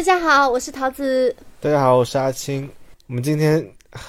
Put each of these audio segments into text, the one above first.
大家好，我是桃子。大家好，我是阿青。我们今天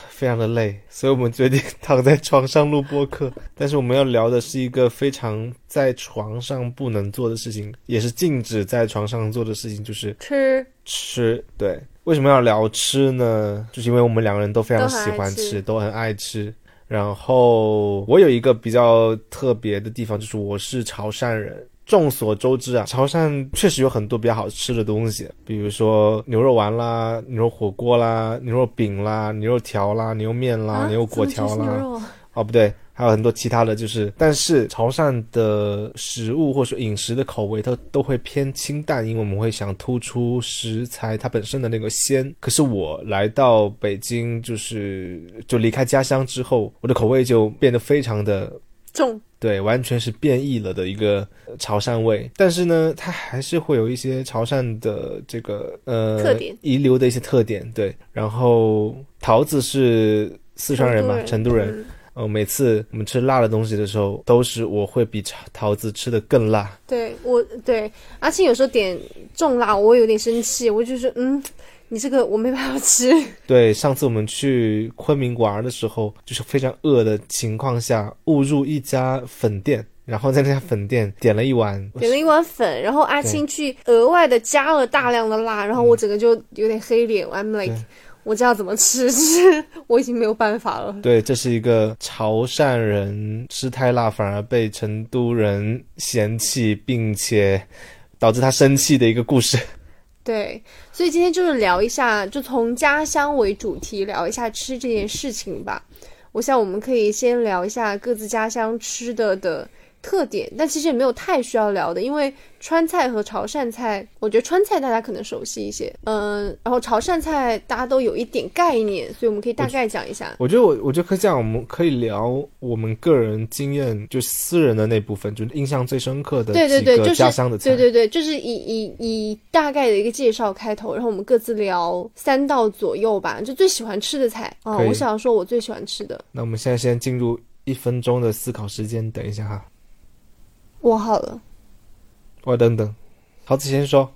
非常的累，所以我们决定躺在床上录播客。但是我们要聊的是一个非常在床上不能做的事情，也是禁止在床上做的事情，就是吃吃。对，为什么要聊吃呢？就是因为我们两个人都非常喜欢吃都很爱吃。然后我有一个比较特别的地方，就是我是潮汕人。众所周知啊，潮汕确实有很多比较好吃的东西，比如说牛肉丸啦、牛肉火锅啦、牛肉饼啦、牛肉条啦、牛肉面啦、啊牛肉果条啦。哦，不对，还有很多其他的就是，但是潮汕的食物或者说饮食的口味，它都会偏清淡，因为我们会想突出食材它本身的那个鲜。可是我来到北京，就是就离开家乡之后，我的口味就变得非常的重对，完全是变异了的一个呃潮汕味。但是呢，它还是会有一些潮汕的这个呃特点遗留的一些特点。对，然后桃子是四川人嘛，成都人。嗯呃，每次我们吃辣的东西的时候，都是我会比桃桃子吃的更辣。对我对阿青有时候点重辣，我有点生气，我就说嗯，你这个我没办法吃。对，上次我们去昆明玩的时候，就是非常饿的情况下，误入一家粉店，然后在那家粉店点了一碗，点了一碗粉，然后阿青去额外的加了大量的辣，然后我整个就有点黑脸。I'm like，我知道怎么吃，就是 我已经没有办法了。对，这是一个潮汕人吃太辣反而被成都人嫌弃，并且导致他生气的一个故事。对，所以今天就是聊一下，就从家乡为主题聊一下吃这件事情吧。我想我们可以先聊一下各自家乡吃的的特点，但其实也没有太需要聊的，因为川菜和潮汕菜，我觉得川菜大家可能熟悉一些，嗯，然后潮汕菜大家都有一点概念，所以我们可以大概讲一下。我觉得我我觉得可以这样，我们可以聊我们个人经验，就私人的那部分，就是印象最深刻的对对对，就是家乡的菜。对对对，就是以以以大概的一个介绍开头，然后我们各自聊三道左右吧，就最喜欢吃的菜。啊、我想要说我最喜欢吃的，那我们现在先进入一分钟的思考时间，等一下哈，我好了。我等等，桃子先说。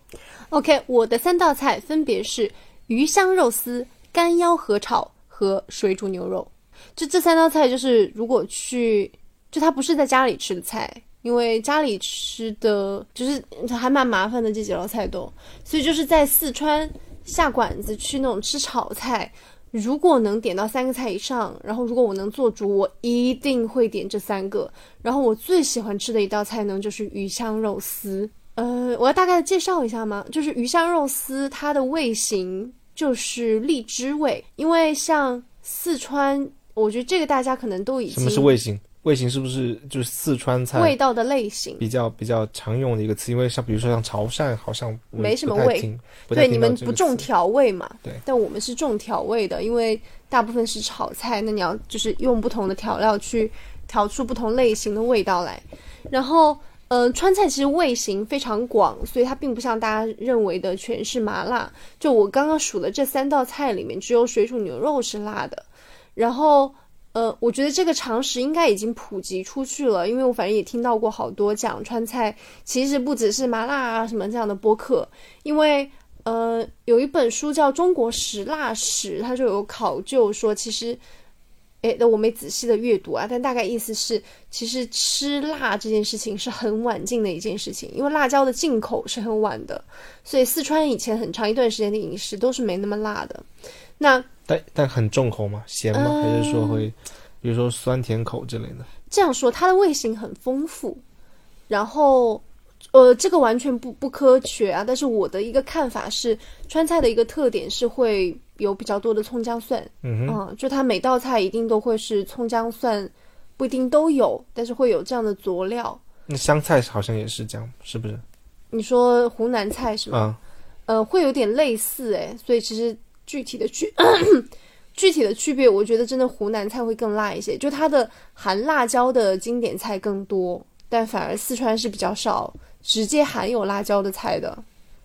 OK，我的三道菜分别是鱼香肉丝、干腰合炒和水煮牛肉。就这三道菜，就是如果去，就它不是在家里吃的菜，因为家里吃的就是还蛮麻烦的这几道菜都，所以就是在四川下馆子去那种吃炒菜。如果能点到三个菜以上，然后如果我能做主，我一定会点这三个。然后我最喜欢吃的一道菜呢，就是鱼香肉丝。呃，我要大概的介绍一下吗？就是鱼香肉丝，它的味型就是荔枝味，因为像四川，我觉得这个大家可能都已什经么是味型？味型是不是就是四川菜味道的类型。比较比较常用的一个词？因为像比如说像潮汕，好像没什么味对，你们不重调味嘛？对但我们是重调味的，因为大部分是炒菜，那你要就是用不同的调料去调出不同类型的味道来。然后，呃，川菜其实味型非常广，所以它并不像大家认为的全是麻辣。就我刚刚数的这三道菜里面，只有水煮牛肉是辣的。然后，呃，我觉得这个常识应该已经普及出去了，因为我反正也听到过好多讲川菜其实不只是麻辣啊什么这样的播客，因为呃有一本书叫《中国食辣史》，它就有考究说，其实。诶，那我没仔细的阅读啊，但大概意思是，其实吃辣这件事情是很晚进的一件事情，因为辣椒的进口是很晚的，所以四川以前很长一段时间的饮食都是没那么辣的。那但但很重口吗？咸吗？嗯还是说会，比如说酸甜口之类的？这样说，它的味型很丰富，然后，呃，这个完全不不科学啊。但是我的一个看法是，川菜的一个特点是会有比较多的葱姜蒜，嗯哼，嗯，就它每道菜一定都会是葱姜蒜，不一定都有，但是会有这样的佐料。那湘菜好像也是这样，是不是？你说湖南菜是吗？啊、呃，会有点类似哎，所以其实具体的区 具体的区别，我觉得真的湖南菜会更辣一些，就它的含辣椒的经典菜更多，但反而四川是比较少直接含有辣椒的菜的。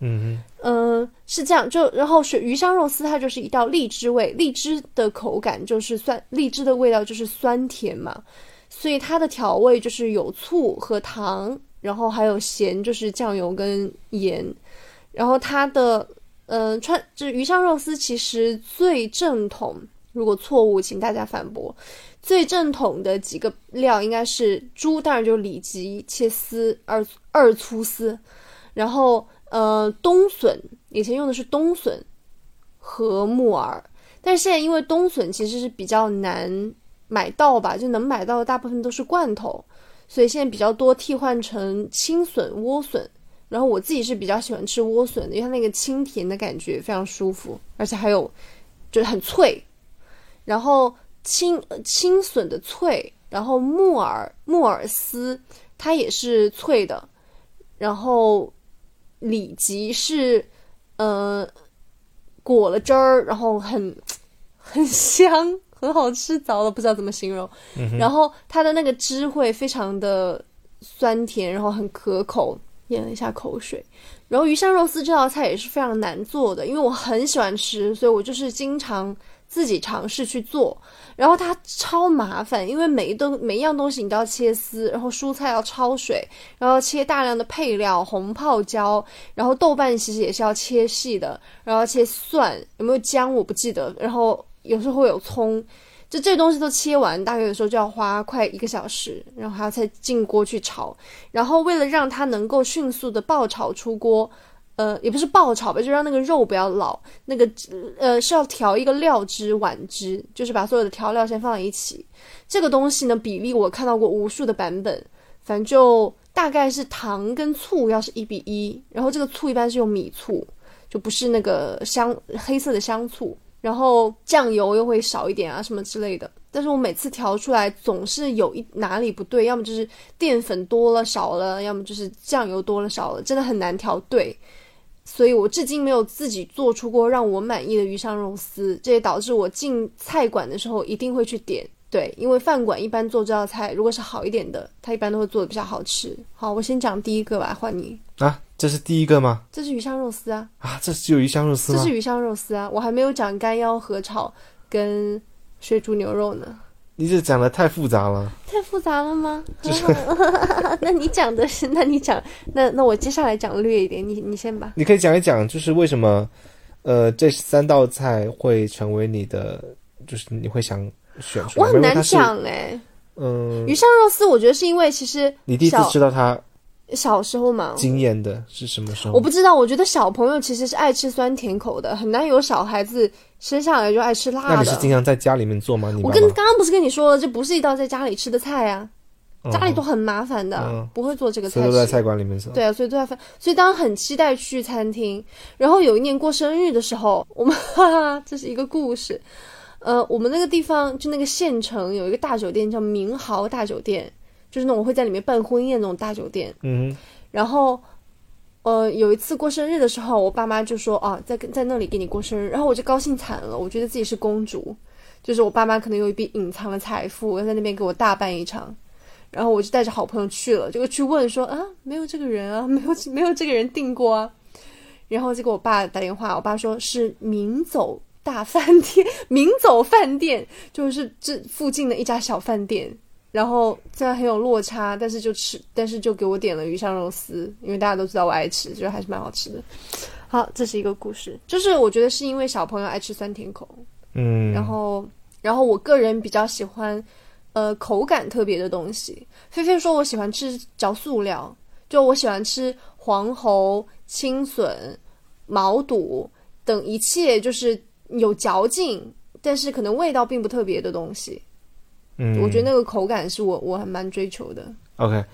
嗯嗯，是这样，就然后是鱼香肉丝，它就是一道荔枝味，荔枝的口感就是酸，荔枝的味道就是酸甜嘛，所以它的调味就是有醋和糖，然后还有咸，就是酱油跟盐，然后它的嗯、川就鱼香肉丝，其实最正统，如果错误，请大家反驳。最正统的几个料应该是猪，当然就是里脊切丝二二粗丝，然后呃冬笋，以前用的是冬笋和木耳，但是现在因为冬笋其实是比较难买到吧，就能买到的大部分都是罐头，所以现在比较多替换成青笋、莴笋。然后我自己是比较喜欢吃莴笋的，因为它那个清甜的感觉非常舒服，而且还有就是很脆。然后青青笋的脆，然后木耳木耳丝它也是脆的，然后里脊是呃裹了汁儿，然后很 很香，很好吃，糟了不知道怎么形容。然后它的那个汁会非常的酸甜，然后很可口。咽了一下口水，然后鱼香肉丝这道菜也是非常难做的，因为我很喜欢吃，所以我就是经常自己尝试去做。然后它超麻烦，因为每一东每一样东西你都要切丝，然后蔬菜要焯水，然后切大量的配料，红泡椒，然后豆瓣其实也是要切细的，然后切蒜，有没有姜我不记得，然后有时候会有葱。就这东西都切完，大概有时候就要花快一个小时，然后还要再进锅去炒。然后为了让它能够迅速的爆炒出锅，呃，也不是爆炒吧，就让那个肉不要老。那个呃是要调一个料汁碗汁，就是把所有的调料先放在一起。这个东西呢比例我看到过无数的版本，反正就大概是糖跟醋要是一比一，然后这个醋一般是用米醋，就不是那个香黑色的香醋。然后酱油又会少一点啊，什么之类的。但是我每次调出来总是有一哪里不对，要么就是淀粉多了少了，要么就是酱油多了少了，真的很难调对。所以我至今没有自己做出过让我满意的鱼香肉丝，这也导致我进菜馆的时候一定会去点。对，因为饭馆一般做这道菜，如果是好一点的，他一般都会做的比较好吃。好，我先讲第一个吧，换你啊，这是第一个吗？这是鱼香肉丝啊啊，这只有鱼香肉丝吗？这是鱼香肉丝啊，我还没有讲干腰合炒跟水煮牛肉呢。你这讲的太复杂了，太复杂了吗？那你讲的是，那你讲，那那我接下来讲略一点，你你先吧。你可以讲一讲，就是为什么，呃，这三道菜会成为你的，就是你会想选出我很难讲哎、嗯，鱼香肉丝，我觉得是因为其实你第一次小吃到它小时候嘛，惊艳的是什么时候？我不知道，我觉得小朋友其实是爱吃酸甜口的，很难有小孩子生下来就爱吃辣的。那你是经常在家里面做吗？你我跟刚刚不是跟你说了，这不是一道在家里吃的菜啊，嗯家里都很麻烦的，嗯不会做这个菜所。以都在菜馆里面做。对啊，所以都在饭，所以当时很期待去餐厅。然后有一年过生日的时候，我们 哈哈，这是一个故事。呃，我们那个地方就那个县城有一个大酒店叫明豪大酒店，就是那种会在里面办婚宴那种大酒店。嗯然后，呃，有一次过生日的时候，我爸妈就说啊，在跟在那里给你过生日，然后我就高兴惨了，我觉得自己是公主，就是我爸妈可能有一笔隐藏的财富，要在那边给我大办一场。然后我就带着好朋友去了，结果去问说啊，没有这个人啊，没有没有这个人订过啊。然后就给我爸打电话，我爸说是明走大饭店，明走饭店就是这附近的一家小饭店。然后虽然很有落差，但是就吃，但是就给我点了鱼香肉丝，因为大家都知道我爱吃，觉得还是蛮好吃的。好，这是一个故事，就是我觉得是因为小朋友爱吃酸甜口，嗯，然后然后我个人比较喜欢呃口感特别的东西。菲菲说我喜欢吃嚼塑料，就我喜欢吃黄喉、青笋、毛肚等一切就是有嚼劲，但是可能味道并不特别的东西。嗯，我觉得那个口感是我我还蛮追求的。OK，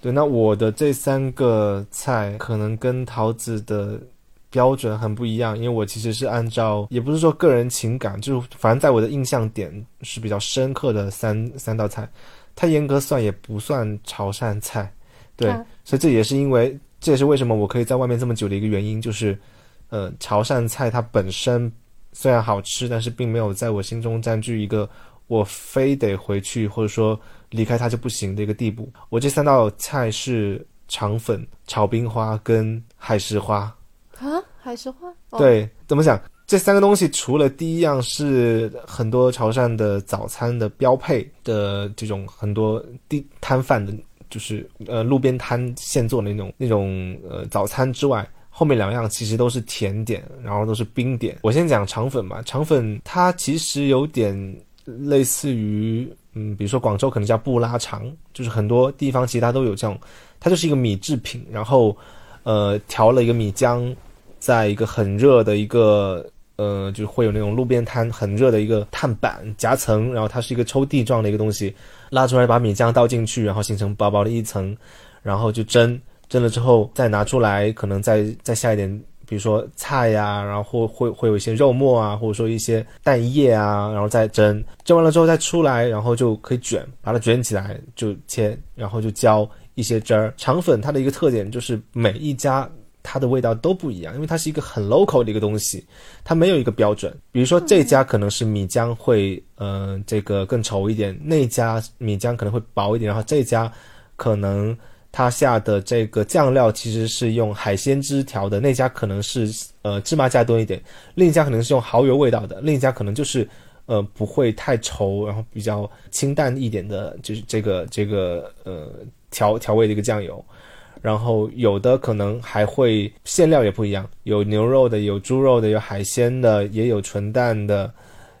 对，那我的这三个菜可能跟桃子的标准很不一样，因为我其实是按照，也不是说个人情感，就是反正在我的印象点是比较深刻的三三道菜，它严格算也不算潮汕菜，对，啊所以这也是因为，这也是为什么我可以在外面这么久的一个原因，就是，呃，潮汕菜它本身虽然好吃，但是并没有在我心中占据一个我非得回去或者说离开它就不行的一个地步。我这三道菜是肠粉、炒冰花跟海石花。啊，海石花。哦、，对，怎么讲？这三个东西，除了第一样是很多潮汕的早餐的标配的这种很多地摊贩的，就是呃路边摊现做的那种那种呃早餐之外，后面两样其实都是甜点，然后都是冰点。我先讲肠粉吧，肠粉它其实有点类似于，嗯，比如说广州可能叫布拉肠，就是很多地方其他都有这种，它就是一个米制品，然后呃调了一个米浆，在一个很热的一个呃，就是会有那种路边摊很热的一个碳板夹层，然后它是一个抽屉状的一个东西，拉出来把米浆倒进去，然后形成薄薄的一层，然后就蒸。蒸了之后再拿出来，可能再再下一点，比如说菜呀，然后会会有一些肉末啊，或者说一些蛋液啊，然后再蒸，蒸完了之后再出来，然后就可以卷，把它卷起来就切，然后就浇一些汁儿。肠粉它的一个特点就是每一家它的味道都不一样，因为它是一个很 local 的一个东西，它没有一个标准。比如说这家可能是米浆会嗯这个更稠一点，那家米浆可能会薄一点，然后这家可能。它下的这个酱料其实是用海鲜汁调的，那家可能是呃芝麻加多一点，另一家可能是用蚝油味道的，另一家可能就是呃不会太稠，然后比较清淡一点的，就是这个这个呃调调味的一个酱油，然后有的可能还会馅料也不一样，有牛肉的，有猪肉的，有海鲜的，也有纯蛋的，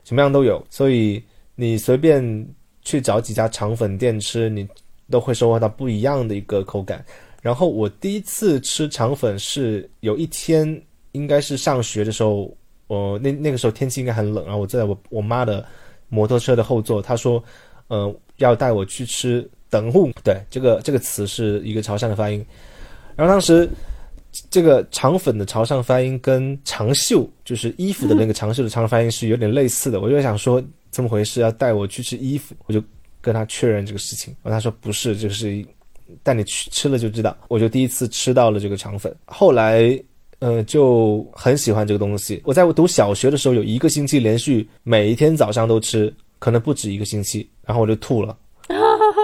什么样都有，所以你随便去找几家肠粉店吃，你。都会收获到不一样的一个口感。然后我第一次吃肠粉是有一天，应该是上学的时候，我那那个时候天气应该很冷，然后我坐在我我妈的摩托车的后座，她说，呃，要带我去吃等户。对，这个这个词是一个潮汕的发音。然后当时这个肠粉的潮汕发音跟长袖，就是衣服的那个长袖的长发音是有点类似的。我就想说怎么回事，要带我去吃衣服，我就。跟他确认这个事情，然后他说不是，就是带你去吃了就知道。我就第一次吃到了这个肠粉，后来呃就很喜欢这个东西。我在我读小学的时候，有一个星期连续每一天早上都吃，可能不止一个星期，然后我就吐了，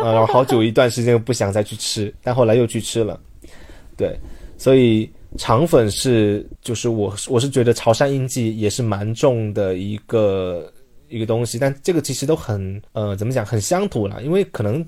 然后好久一段时间不想再去吃，但后来又去吃了。对，所以肠粉是就是我我是觉得潮汕印记也是蛮重的一个。一个东西，但这个其实都很呃，怎么讲，很乡土了。因为可能，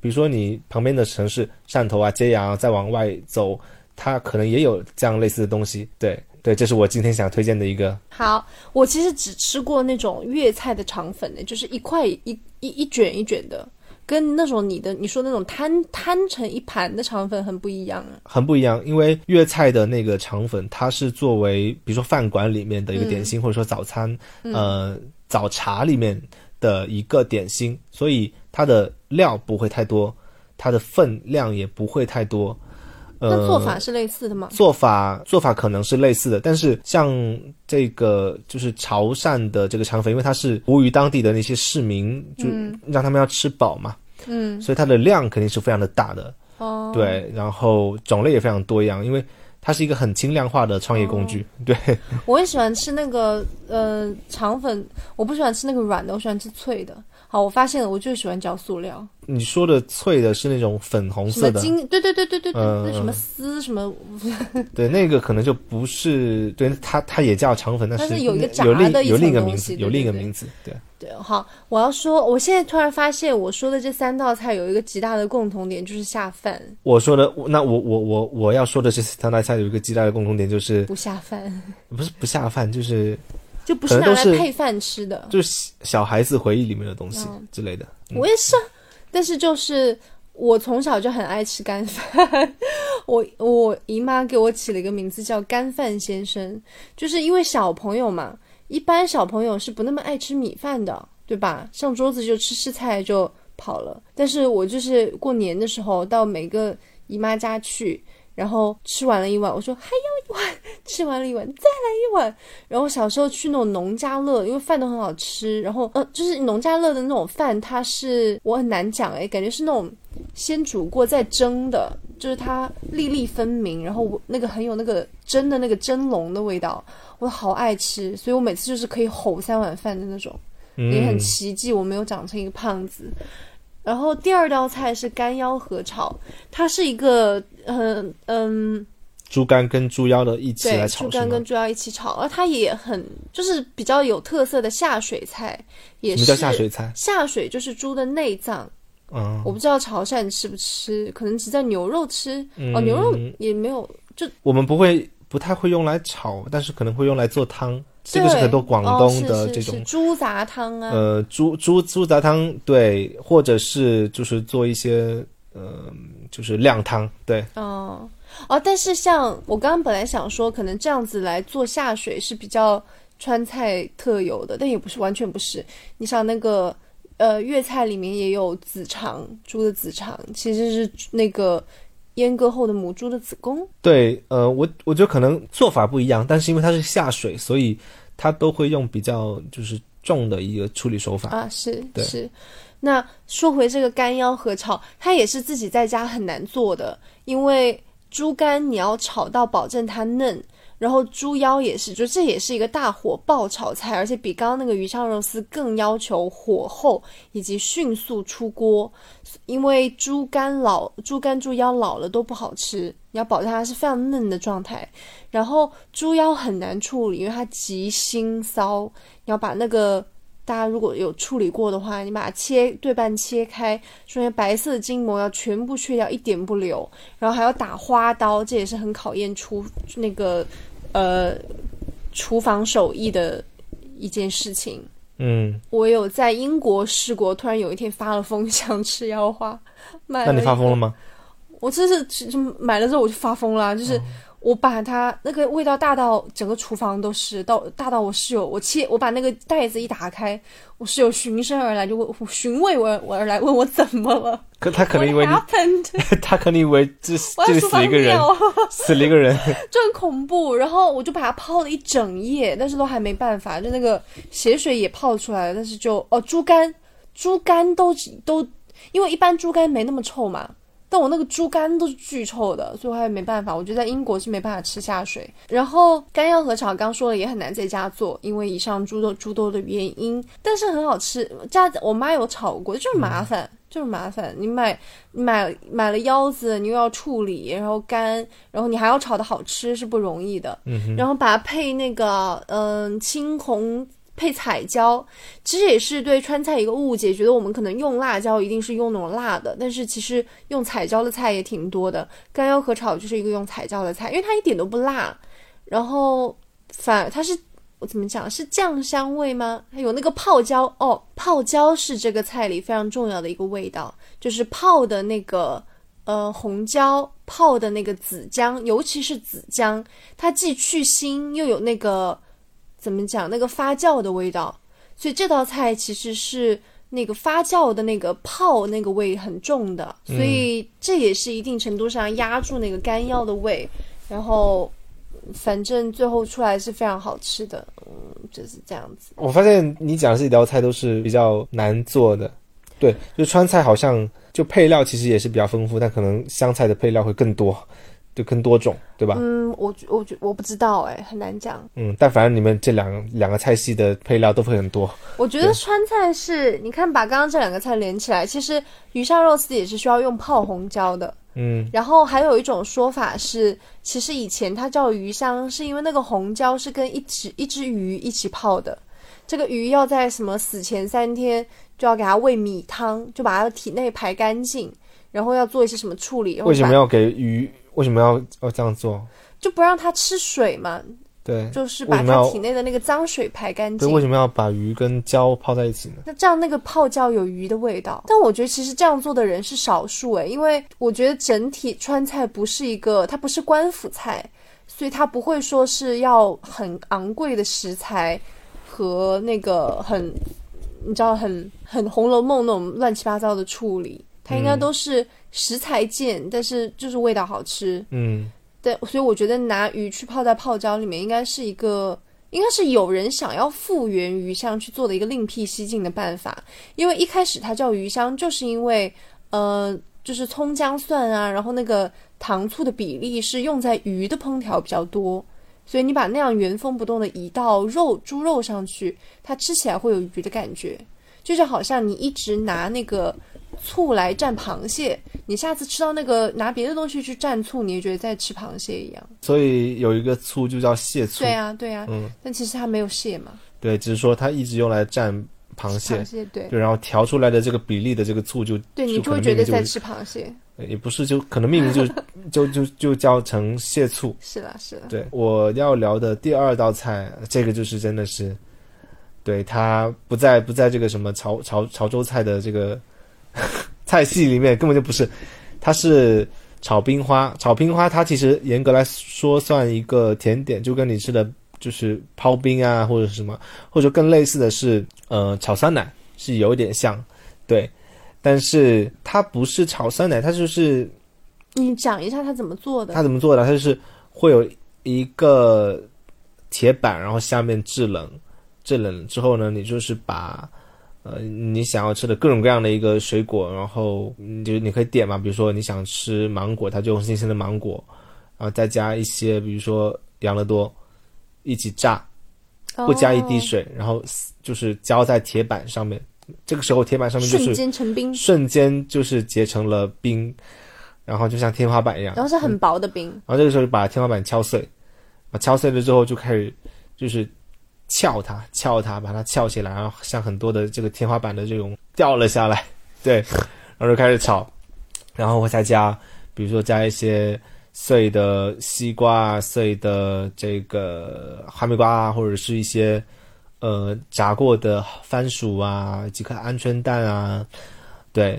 比如说你旁边的城市汕头啊、揭阳，再往外走，它可能也有这样类似的东西。对对，这是我今天想推荐的一个。好，我其实只吃过那种粤菜的肠粉的，就是一块一一一卷一卷的，跟那种你的你说那种摊摊成一盘的肠粉很不一样啊。很不一样，因为粤菜的那个肠粉，它是作为比如说饭馆里面的一个点心，或者说早餐，呃。早茶里面的一个点心，所以它的料不会太多，它的分量也不会太多。那做法是类似的吗？做法做法可能是类似的，但是像这个就是潮汕的这个肠粉，因为它是服务于当地的那些市民，就让他们要吃饱嘛，嗯，所以它的量肯定是非常的大的。哦，对，然后种类也非常多样，因为。它是一个很轻量化的创业工具，对。我也喜欢吃那个呃肠粉，我不喜欢吃那个软的，我喜欢吃脆的。好，我发现了，我就喜欢嚼塑料。你说的脆的是那种粉红色的，金对对对对对对，那什么丝什么，对，那个可能就不是，对，它它也叫肠粉，但是有一个炸的有另一个名字，有另一个名字，对。对，好，我要说，我现在突然发现，我说的这三道菜有一个极大的共同点，就是下饭。我说的，那我我我我要说的这三道菜有一个极大的共同点，就是不下饭。不是不下饭，就是就不是拿来配饭吃的，就是小孩子回忆里面的东西之类的。我也是，但是就是我从小就很爱吃干饭，我我姨妈给我起了一个名字叫干饭先生，就是因为小朋友嘛。一般小朋友是不那么爱吃米饭的，对吧？上桌子就吃吃菜就跑了。但是我就是过年的时候到每个姨妈家去，然后吃完了一碗，我说还要一碗，吃完了一碗再来一碗。然后小时候去那种农家乐，因为饭都很好吃，然后呃，就是农家乐的那种饭，它是我很难讲诶，感觉是那种先煮过再蒸的，就是它粒粒分明，然后那个很有那个蒸的那个蒸笼的味道。我好爱吃，所以我每次就是可以吼三碗饭的那种，也很奇迹我没有长成一个胖子。然后第二道菜是干腰合炒，它是一个嗯嗯，猪肝跟猪腰的一起来炒，猪肝跟猪腰一起炒，而它也很就是比较有特色的下水菜，也是什么叫下水菜？下水就是猪的内脏，嗯，我不知道潮汕吃不吃，可能只在牛肉吃哦，牛肉也没有，就我们不会。不太会用来炒，但是可能会用来做汤。这个是很多广东的这种、猪杂汤啊，呃猪猪猪杂汤，对，或者是就是做一些呃就是靓汤，对，哦哦，但是像我刚刚本来想说，可能这样子来做下水是比较川菜特有的，但也不是完全不是。你想那个呃粤菜里面也有子肠，猪的子肠其实是那个阉割后的母猪的子宫。对，呃，我我觉得可能做法不一样，但是因为它是下水，所以它都会用比较就是重的一个处理手法。啊，是对是。那说回这个干腰和炒，它也是自己在家很难做的，因为猪肝你要炒到保证它嫩，然后猪腰也是，就这也是一个大火爆炒菜，而且比刚刚那个鱼香肉丝更要求火候以及迅速出锅，因为猪肝老、猪肝、猪腰老了都不好吃，你要保证它是非常嫩的状态。然后猪腰很难处理，因为它极腥骚，你要把那个。大家如果有处理过的话，你把它切对半切开，中间白色的筋膜要全部去掉，一点不留，然后还要打花刀，这也是很考验厨那个呃厨房手艺的一件事情。嗯，我有在英国试过，突然有一天发了疯，想吃腰花，买那你发疯了吗？我真是就买了之后我就发疯了，就是我把它那个味道大到整个厨房都是，到大到我室友，我切我把那个袋子一打开，我室友循声而来，就问询问我我而来问我怎么了，可他可能以为？他可能以为这 这里我在厨房死一个人，尿，死了一个人。就很恐怖。然后我就把它泡了一整夜，但是都还没办法，就那个血水也泡出来了，但是就哦猪肝，猪肝都都，因为一般猪肝没那么臭嘛。但我那个猪肝都是巨臭的，所以我还没办法。我觉得在英国是没办法吃下水。然后干腰和炒，刚说了也很难在家做，因为以上诸多诸多的原因，但是很好吃。家我妈有炒过，就是麻烦，就是麻烦。你买你买买了腰子，你又要处理，然后干，然后你还要炒的好吃，是不容易的。嗯，然后把它配那个嗯青红配彩椒，其实也是对川菜一个误解，觉得我们可能用辣椒一定是用那种辣的，但是其实用彩椒的菜也挺多的。干腰和炒就是一个用彩椒的菜，因为它一点都不辣，然后反它是我怎么讲是酱香味吗？还有那个泡椒哦，泡椒是这个菜里非常重要的一个味道，就是泡的那个。呃，红椒泡的那个紫姜，尤其是紫姜，它既去腥又有那个怎么讲那个发酵的味道，所以这道菜其实是那个发酵的那个泡那个味很重的，所以这也是一定程度上压住那个干腰的味，然后反正最后出来是非常好吃的，嗯，就是这样子。我发现你讲的这几道菜都是比较难做的，对，就川菜好像就配料其实也是比较丰富，但可能湘菜的配料会更多，就更多种，对吧？嗯，我觉我觉我不知道哎，很难讲。嗯，但反正你们这两两个菜系的配料都会很多。我觉得川菜是，你看把刚刚这两个菜连起来，其实鱼香肉丝也是需要用泡红椒的。嗯，然后还有一种说法是，其实以前它叫鱼香，是因为那个红椒是跟一只一只鱼一起泡的。这个鱼要在什么死前三天就要给它喂米汤，就把它的体内排干净，然后要做一些什么处理，为什么要给鱼？为什么要要这样做？就不让它吃水嘛？对，就是把它体内的那个脏水排干对，净。为什么要把鱼跟胶泡在一起呢？那这样那个泡椒有鱼的味道，但我觉得其实这样做的人是少数诶，因为我觉得整体川菜不是一个，它不是官府菜，所以它不会说是要很昂贵的食材和那个很，你知道很很《红楼梦》那种乱七八糟的处理，它应该都是食材贱，但是就是味道好吃。嗯，对，所以我觉得拿鱼去泡在泡椒里面，应该是一个，应该是有人想要复原鱼香去做的一个另辟蹊径的办法。因为一开始它叫鱼香，就是因为，呃，就是葱姜蒜啊，然后那个糖醋的比例是用在鱼的烹调比较多，所以你把那样原封不动的移到肉猪肉上去，它吃起来会有鱼的感觉，就是好像你一直拿那个。醋来蘸螃蟹，你下次吃到那个拿别的东西去蘸醋，你也觉得在吃螃蟹一样。所以有一个醋就叫蟹醋。对啊，对啊，嗯，但其实它没有蟹嘛，对，只是说它一直用来蘸螃蟹螃，蟹对对，然后调出来的这个比例的这个醋就对，你就会觉得在吃螃蟹。也不是，就可能命名就就 就就叫成蟹醋。是啦是啦，对，我要聊的第二道菜，这个就是真的是，对它不在不在这个什么潮潮潮州菜的这个 菜系里面，根本就不是，它是炒冰花。炒冰花它其实严格来说算一个甜点，就跟你吃的就是刨冰啊或者什么，或者更类似的是呃炒酸奶是有点像，对，但是它不是炒酸奶，它就是你讲一下它怎么做的？它怎么做的？它就是会有一个铁板，然后下面制冷，制冷之后呢，你就是把呃你想要吃的各种各样的一个水果，然后你就你可以点嘛，比如说你想吃芒果，它就用新鲜的芒果，然后再加一些比如说养乐多一起炸，不加一滴哦，水，然后就是浇在铁板上面。这个时候铁板上面就瞬间成冰，瞬间就是结成了冰，然后就像天花板一样。然后是很薄的冰，然后这个时候就把天花板敲碎，啊敲碎了之后就开始就是撬它，撬它，把它撬起来，然后像很多的这个天花板的这种掉了下来，对，然后就开始炒，然后我再加，比如说加一些碎的西瓜、碎的这个哈密瓜啊，或者是一些呃炸过的番薯啊，几颗鹌鹑蛋啊，对，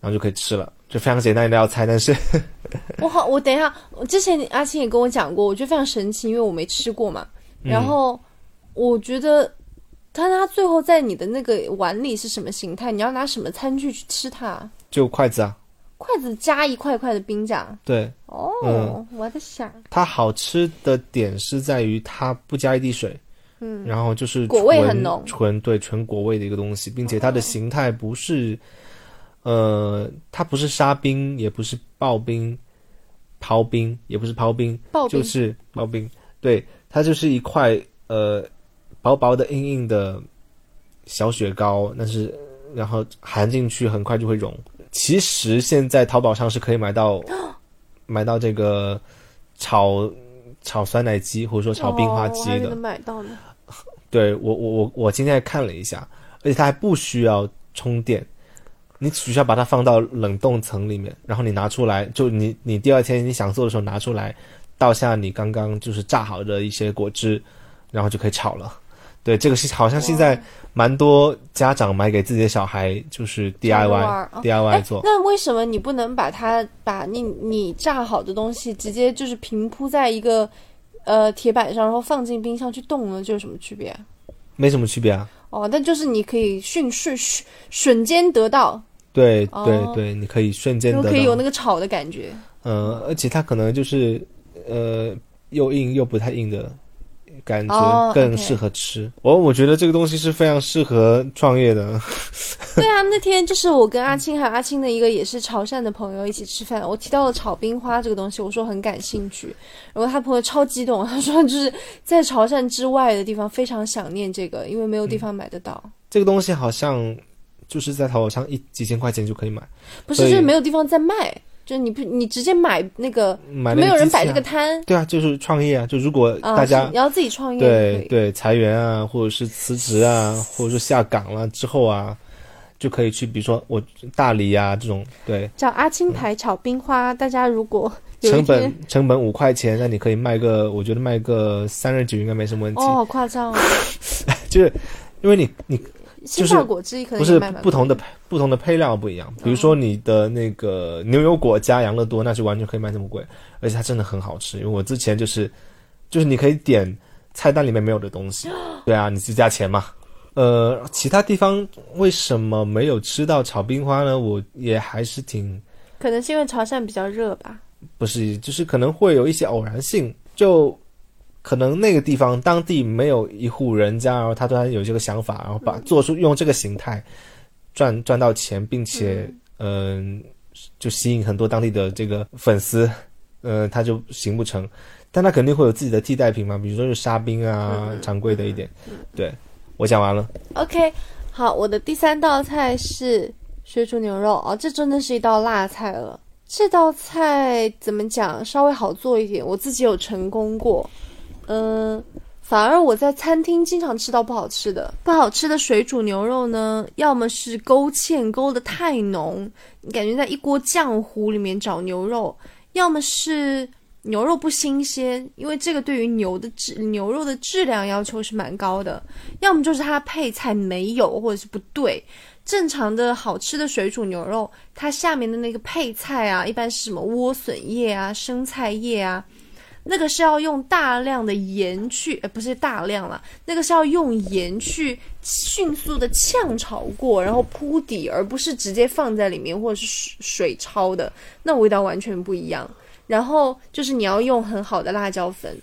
然后就可以吃了，就非常简单一道菜，但是 我好，我等一下，我之前阿青也跟我讲过，我觉得非常神奇，因为我没吃过嘛。嗯。然后我觉得，它它最后在你的那个碗里是什么形态？你要拿什么餐具去吃它？就筷子啊，筷子加一块块的冰这样。对。哦，嗯我在想，它好吃的点是在于它不加一滴水，嗯，然后就是果味很浓纯对纯果味的一个东西，并且它的形态不是，呃，它不是沙冰，也不是刨冰，刨冰也不是刨冰，刨冰、就是刨冰，对，它就是一块呃薄薄的硬硬的小雪糕，但是然后含进去很快就会融。其实现在淘宝上是可以买到 买到这个炒炒酸奶机或者说炒冰花机的买到呢。对我我我我今天还看了一下，而且它还不需要充电，你只需要把它放到冷冻层里面，然后你拿出来，就你你第二天你想做的时候拿出来，倒下你刚刚就是榨好的一些果汁，然后就可以炒了。对，这个是好像现在蛮多家长买给自己的小孩，就是 DIY 哦 DIY 哎做。那为什么你不能把它把你你炸好的东西直接就是平铺在一个呃铁板上，然后放进冰箱去冻呢？这有什么区别啊？没什么区别啊。哦，但就是你可以迅瞬瞬瞬间得到，对哦对对，你可以瞬间得到可以有。那个炒的感觉。嗯，而且它可能就是呃又硬又不太硬的感觉，哦更适合吃。我我觉得这个东西是非常适合创业的。对啊，那天就是我跟阿青还有阿青的一个也是潮汕的朋友一起吃饭，我提到了炒冰花这个东西，我说很感兴趣，然后他朋友超激动，他说就是在潮汕之外的地方非常想念这个，因为没有地方买得到，这个东西好像就是在淘宝上一几千块钱就可以买，不是就是没有地方在卖，就是你不你直接买那个，买那没有人摆这个摊对啊，就是创业啊。就如果啊，大家、是你要自己创业对对裁员啊，或者是辞职啊，或者说下岗了之后啊，就可以去，比如说我大理啊这种，对，叫阿青牌炒冰花，大家如果成本成本五块钱，那你可以卖个，我觉得卖个三十九应该没什么问题。哦，好夸张哦，就是因为你你新造果汁可能不是不同的贵不同的配料不一样，比如说你的那个牛油果加养乐多，那就完全可以卖这么贵，而且它真的很好吃。因为我之前就是就是你可以点菜单里面没有的东西，对啊，你自己加钱嘛。呃，其他地方为什么没有吃到炒冰花呢？我也还是挺可能是因为潮汕比较热吧。不是，就是可能会有一些偶然性，就可能那个地方当地没有一户人家，然后他突然有这个想法，然后把做出用这个形态赚赚到钱，并且嗯、就吸引很多当地的这个粉丝，呃，他就行不成，但他肯定会有自己的替代品嘛，比如说是沙冰啊，常规的一点。对我讲完了，OK，好，我的第三道菜是水煮牛肉哦，这真的是一道辣菜了。这道菜怎么讲，稍微好做一点，我自己有成功过。嗯、反而我在餐厅经常吃到不好吃的，不好吃的水煮牛肉呢，要么是勾芡勾的太浓，你感觉在一锅浆糊里面找牛肉；要么是牛肉不新鲜，因为这个对于牛的质牛肉的质量要求是蛮高的；要么就是它配菜没有或者是不对。正常的好吃的水煮牛肉，它下面的那个配菜啊，一般是什么莴笋叶啊、生菜叶啊，那个是要用大量的盐去，呃，不是大量了，那个是要用盐去迅速的炝炒过，然后铺底，而不是直接放在里面或者是水水焯的，那味道完全不一样。然后就是你要用很好的辣椒粉。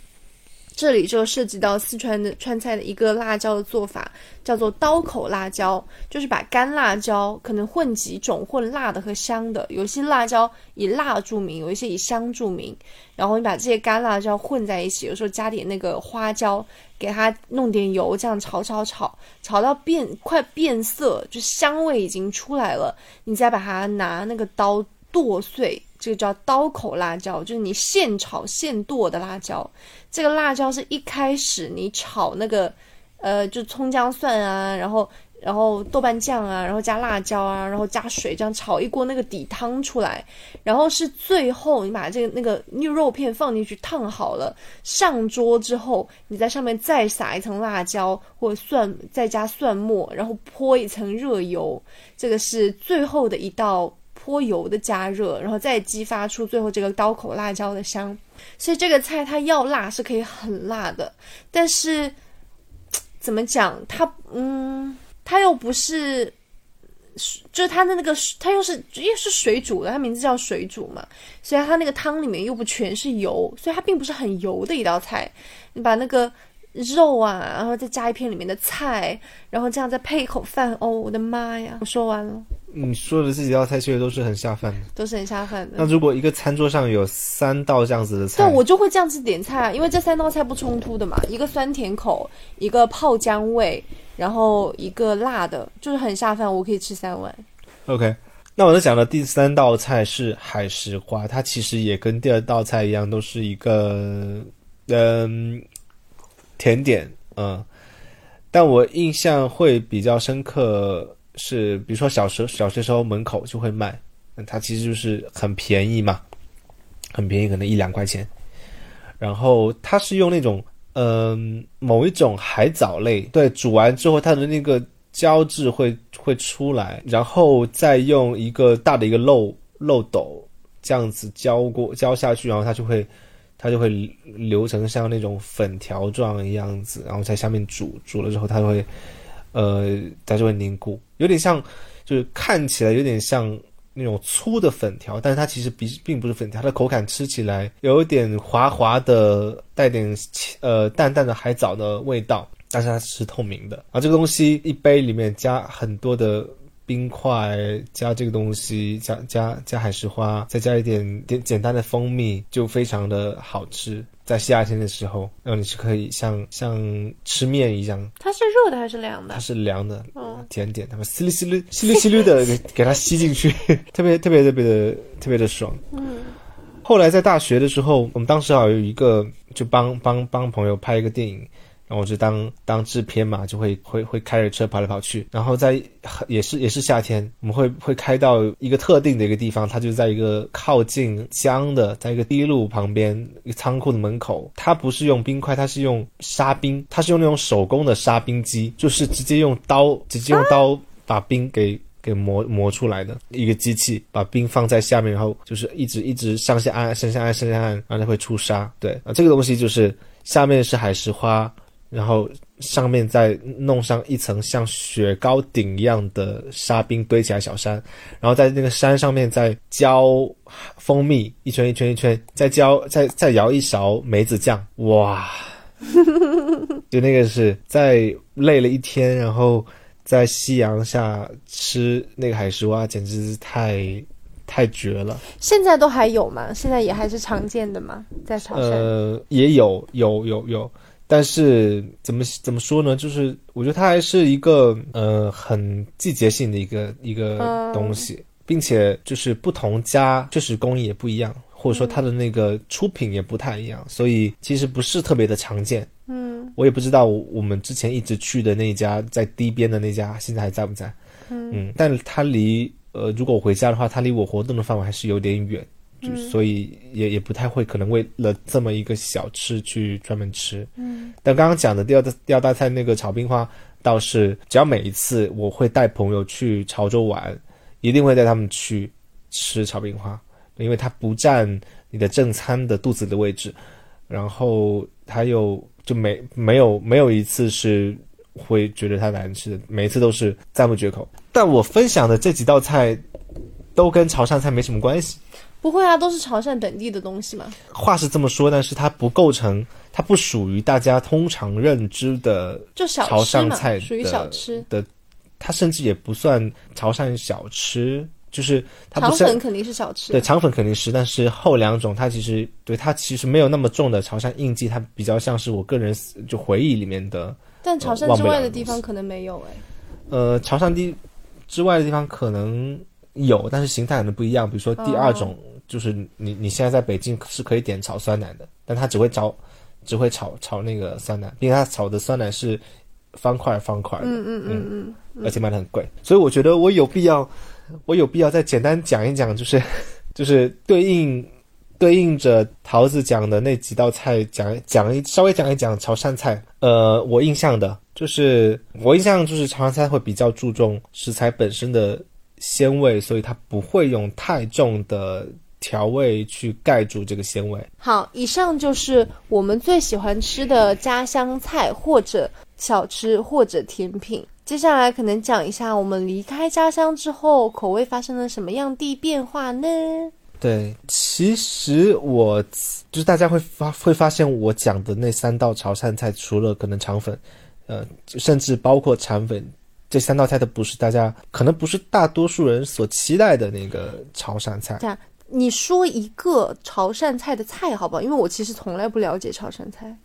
这里就涉及到四川的川菜的一个辣椒的做法，叫做刀口辣椒，就是把干辣椒可能混几种，混辣的和香的，有些辣椒以辣著名，有一些以香著名。然后你把这些干辣椒混在一起，有时候加点那个花椒，给它弄点油，这样炒炒炒，炒到变快变色，就香味已经出来了，你再把它拿那个刀剁碎。这个叫刀口辣椒，就是你现炒现剁的辣椒。这个辣椒是一开始你炒那个，呃，就葱姜蒜啊，然后然后豆瓣酱啊，然后加辣椒啊，然后加水，这样炒一锅那个底汤出来。然后是最后你把这个那个牛肉片放进去烫好了，上桌之后，你在上面再撒一层辣椒或者蒜，再加蒜末，然后泼一层热油。这个是最后的一道。泼油的加热，然后再激发出最后这个刀口辣椒的香，所以这个菜它要辣是可以很辣的，但是怎么讲它嗯，它又不是，就是它的那个它又是又是水煮的，它名字叫水煮嘛，所以它那个汤里面又不全是油，所以它并不是很油的一道菜。你把那个肉啊，然后再加一片里面的菜，然后这样再配一口饭，哦，我的妈呀！我说完了。你说的这几道菜其实都是很下饭的，都是很下饭的。那如果一个餐桌上有三道这样子的菜，对，我就会这样子点菜啊，因为这三道菜不冲突的嘛，一个酸甜口，一个泡姜味，然后一个辣的，就是很下饭，我可以吃三碗。OK，那我在讲的第三道菜是海石花，它其实也跟第二道菜一样，都是一个嗯甜点，嗯，但我印象会比较深刻。是，比如说小时小学时候门口就会卖，那它其实就是很便宜嘛，很便宜，可能一两块钱。然后它是用那种，嗯，某一种海藻类，对，煮完之后它的那个胶质会会出来，然后再用一个大的一个漏漏斗这样子浇过浇下去，然后它就会它就会流成像那种粉条状一样子，然后在下面煮煮了之后，它会。呃，它就会凝固，有点像，就是看起来有点像那种粗的粉条，但是它其实并并不是粉条，它的口感吃起来有一点滑滑的，带点呃淡淡的海藻的味道，但是它是透明的。啊，这个东西一杯里面加很多的冰块，加这个东西，加加加海石花，再加一点点简单的蜂蜜，就非常的好吃。在夏天的时候，然后你是可以像像吃面一样。它是热的还是凉的？它是凉的，甜点，它们吸溜吸溜吸溜吸溜的给给它吸进去，特别特别特别的特别的爽。嗯。后来在大学的时候，我们当时好有一个就帮帮帮朋友拍一个电影。然后我就当当制片嘛，就会会会开着车跑来跑去，然后在也是也是夏天，我们会会开到一个特定的一个地方，它就在一个靠近江的，在一个堤路旁边一个仓库的门口，它不是用冰块，它是用沙冰，它是用那种手工的沙冰机，就是直接用刀直接用刀把冰给给磨磨出来的。一个机器，把冰放在下面，然后就是一直一直上下按上下按上下按，然后它会出沙，对啊，这个东西就是下面是海石花。然后上面再弄上一层像雪糕顶一样的沙冰堆起来小山，然后在那个山上面再浇蜂蜜一圈一圈一圈，再浇再再舀一勺梅子酱，哇！就那个是在累了一天，然后在夕阳下吃那个海石蛙，简直是太太绝了。现在都还有吗？现在也还是常见的吗？在潮汕？呃，也有有有有。但是怎么怎么说呢？就是我觉得它还是一个呃很季节性的一个一个东西，并且就是不同家确实工艺也不一样，或者说它的那个出品也不太一样，所以其实不是特别的常见。嗯，我也不知道我们之前一直去的那家在堤边的那家现在还在不在。嗯，但它离呃，如果我回家的话，它离我活动的范围还是有点远，就所以也也不太会可能为了这么一个小吃去专门吃。嗯，但刚刚讲的第二道第二大菜那个炒冰花，倒是只要每一次我会带朋友去潮州玩，一定会带他们去吃炒冰花，因为它不占你的正餐的肚子的位置，然后它又就没没有没有一次是。会觉得它难吃的，每一次都是赞不绝口。但我分享的这几道菜，都跟潮汕菜没什么关系。不会啊，都是潮汕本地的东西嘛。话是这么说，但是它不构成，它不属于大家通常认知的就潮汕菜，属于小吃的。它甚至也不算潮汕小吃，就是它肠粉肯定是小吃。对，肠粉肯定是，但是后两种它其实对它其实没有那么重的潮汕印记，它比较像是我个人就回忆里面的。但潮汕之外的地方可能没有哎，呃，潮汕地之外的地方可能有，但是形态可能不一样。比如说第二种，就是你你现在在北京是可以点炒酸奶的，但它只会炒只会炒炒那个酸奶，并且它炒的酸奶是方块方块的，嗯嗯嗯嗯，而且卖的很贵。所以我觉得我有必要，我有必要再简单讲一讲，就是 就是对应。对应着桃子讲的那几道菜，讲讲一稍微讲一讲潮汕菜。呃，我印象的就是，我印象就是潮汕菜会比较注重食材本身的鲜味，所以它不会用太重的调味去盖住这个鲜味。好，以上就是我们最喜欢吃的家乡菜，或者小吃，或者甜品。接下来可能讲一下我们离开家乡之后，口味发生了什么样的变化呢？对，其实我就是大家会发会发现，我讲的那三道潮汕菜，除了可能肠粉，呃，甚至包括肠粉，这三道菜都不是大家可能不是大多数人所期待的那个潮汕菜。这样，你说一个潮汕菜的菜好不好？因为我其实从来不了解潮汕菜，